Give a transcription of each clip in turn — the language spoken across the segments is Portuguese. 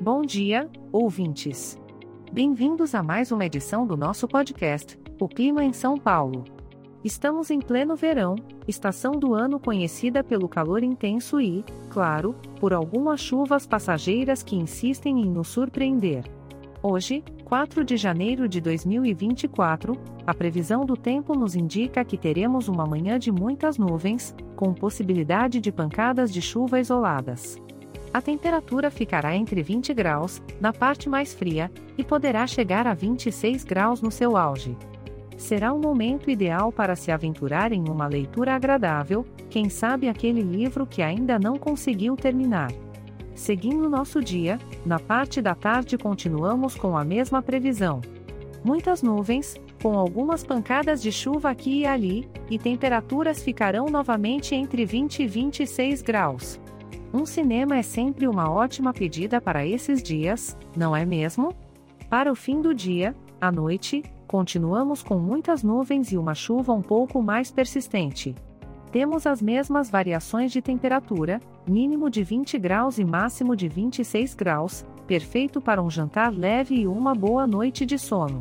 Bom dia, ouvintes. Bem-vindos a mais uma edição do nosso podcast, O Clima em São Paulo. Estamos em pleno verão, estação do ano conhecida pelo calor intenso e, claro, por algumas chuvas passageiras que insistem em nos surpreender. Hoje, 4 de janeiro de 2024, a previsão do tempo nos indica que teremos uma manhã de muitas nuvens, com possibilidade de pancadas de chuva isoladas. A temperatura ficará entre 20 graus, na parte mais fria, e poderá chegar a 26 graus no seu auge. Será um momento ideal para se aventurar em uma leitura agradável, quem sabe aquele livro que ainda não conseguiu terminar. Seguindo nosso dia, na parte da tarde continuamos com a mesma previsão. Muitas nuvens, com algumas pancadas de chuva aqui e ali, e temperaturas ficarão novamente entre 20 e 26 graus. Um cinema é sempre uma ótima pedida para esses dias, não é mesmo? Para o fim do dia, à noite, continuamos com muitas nuvens e uma chuva um pouco mais persistente. Temos as mesmas variações de temperatura, mínimo de 20 graus e máximo de 26 graus, perfeito para um jantar leve e uma boa noite de sono.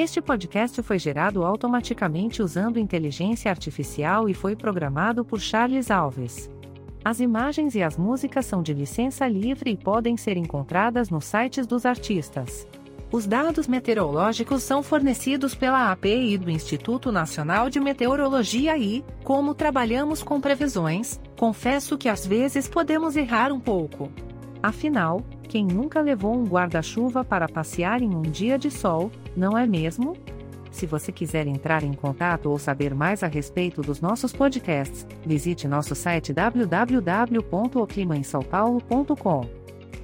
Este podcast foi gerado automaticamente usando inteligência artificial e foi programado por Charles Alves. As imagens e as músicas são de licença livre e podem ser encontradas nos sites dos artistas. Os dados meteorológicos são fornecidos pela API do Instituto Nacional de Meteorologia e, como trabalhamos com previsões, confesso que às vezes podemos errar um pouco. Afinal, quem nunca levou um guarda-chuva para passear em um dia de sol, não é mesmo? Se você quiser entrar em contato ou saber mais a respeito dos nossos podcasts, visite nosso site www.oclimaemsaopaulo.com.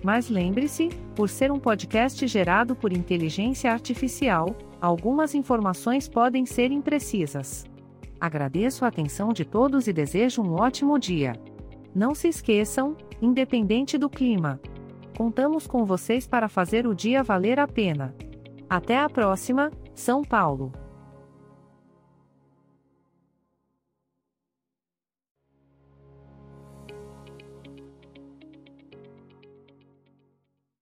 Mas lembre-se, por ser um podcast gerado por inteligência artificial, algumas informações podem ser imprecisas. Agradeço a atenção de todos e desejo um ótimo dia. Não se esqueçam, independente do clima, contamos com vocês para fazer o dia valer a pena. Até a próxima, São Paulo!